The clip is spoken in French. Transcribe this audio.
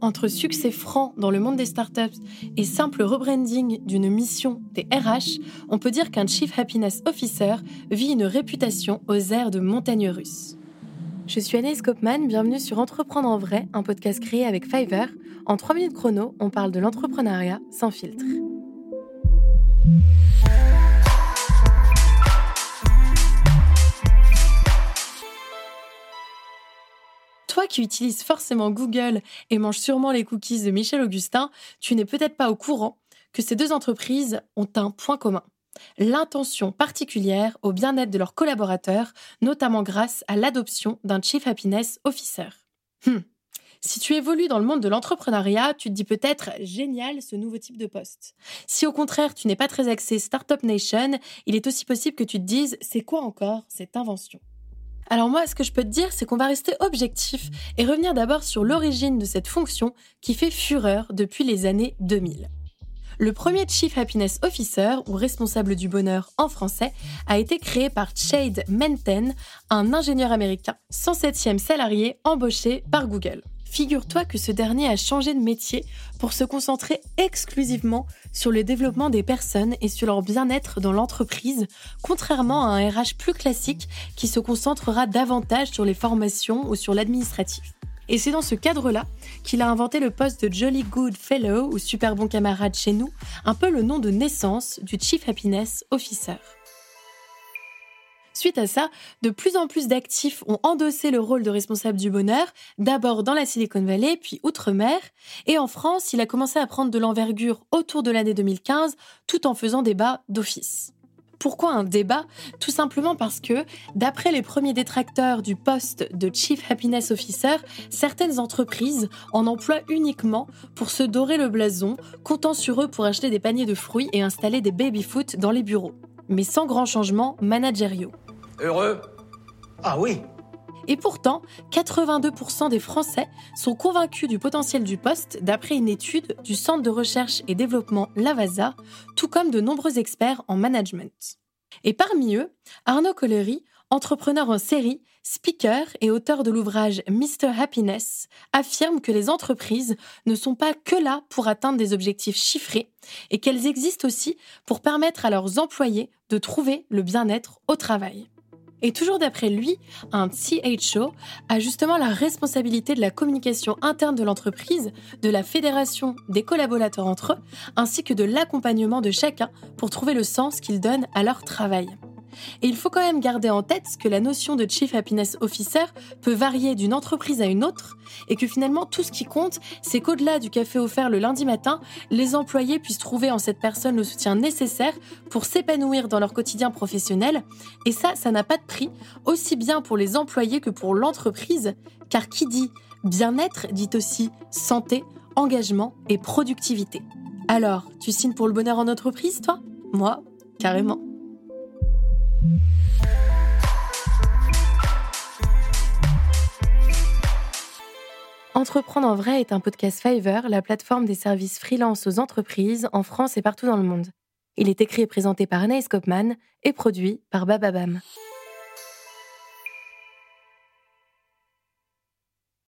Entre succès franc dans le monde des startups et simple rebranding d'une mission des RH, on peut dire qu'un Chief Happiness Officer vit une réputation aux airs de montagne russe. Je suis Anaïs Kopman, bienvenue sur Entreprendre en vrai, un podcast créé avec Fiverr. En 3 minutes chrono, on parle de l'entrepreneuriat sans filtre. Toi qui utilises forcément Google et manges sûrement les cookies de Michel Augustin, tu n'es peut-être pas au courant que ces deux entreprises ont un point commun. L'intention particulière au bien-être de leurs collaborateurs, notamment grâce à l'adoption d'un Chief Happiness Officer. Hmm. Si tu évolues dans le monde de l'entrepreneuriat, tu te dis peut-être génial ce nouveau type de poste. Si au contraire tu n'es pas très axé Startup Nation, il est aussi possible que tu te dises c'est quoi encore cette invention? Alors moi, ce que je peux te dire, c'est qu'on va rester objectif et revenir d'abord sur l'origine de cette fonction qui fait fureur depuis les années 2000. Le premier Chief Happiness Officer, ou responsable du bonheur en français, a été créé par Chade Menten, un ingénieur américain, 107e salarié embauché par Google. Figure-toi que ce dernier a changé de métier pour se concentrer exclusivement sur le développement des personnes et sur leur bien-être dans l'entreprise, contrairement à un RH plus classique qui se concentrera davantage sur les formations ou sur l'administratif. Et c'est dans ce cadre-là qu'il a inventé le poste de Jolly Good Fellow ou super bon camarade chez nous, un peu le nom de naissance du Chief Happiness Officer. Suite à ça, de plus en plus d'actifs ont endossé le rôle de responsable du bonheur, d'abord dans la Silicon Valley, puis outre-mer, et en France, il a commencé à prendre de l'envergure autour de l'année 2015, tout en faisant débat d'office. Pourquoi un débat? Tout simplement parce que, d'après les premiers détracteurs du poste de Chief Happiness Officer, certaines entreprises en emploient uniquement pour se dorer le blason, comptant sur eux pour acheter des paniers de fruits et installer des baby-foot dans les bureaux. Mais sans grands changements managériaux. Heureux Ah oui et pourtant, 82% des Français sont convaincus du potentiel du poste d'après une étude du Centre de recherche et développement Lavasa, tout comme de nombreux experts en management. Et parmi eux, Arnaud Collery, entrepreneur en série, speaker et auteur de l'ouvrage Mr. Happiness, affirme que les entreprises ne sont pas que là pour atteindre des objectifs chiffrés et qu'elles existent aussi pour permettre à leurs employés de trouver le bien-être au travail. Et toujours d'après lui, un CHO a justement la responsabilité de la communication interne de l'entreprise, de la fédération des collaborateurs entre eux, ainsi que de l'accompagnement de chacun pour trouver le sens qu'ils donnent à leur travail. Et il faut quand même garder en tête que la notion de Chief Happiness Officer peut varier d'une entreprise à une autre et que finalement tout ce qui compte, c'est qu'au-delà du café offert le lundi matin, les employés puissent trouver en cette personne le soutien nécessaire pour s'épanouir dans leur quotidien professionnel. Et ça, ça n'a pas de prix, aussi bien pour les employés que pour l'entreprise, car qui dit bien-être dit aussi santé, engagement et productivité. Alors, tu signes pour le bonheur en entreprise, toi? Moi, carrément. Entreprendre en vrai est un podcast Fiverr, la plateforme des services freelance aux entreprises en France et partout dans le monde. Il est écrit et présenté par Anaïs Kopman et produit par Bababam.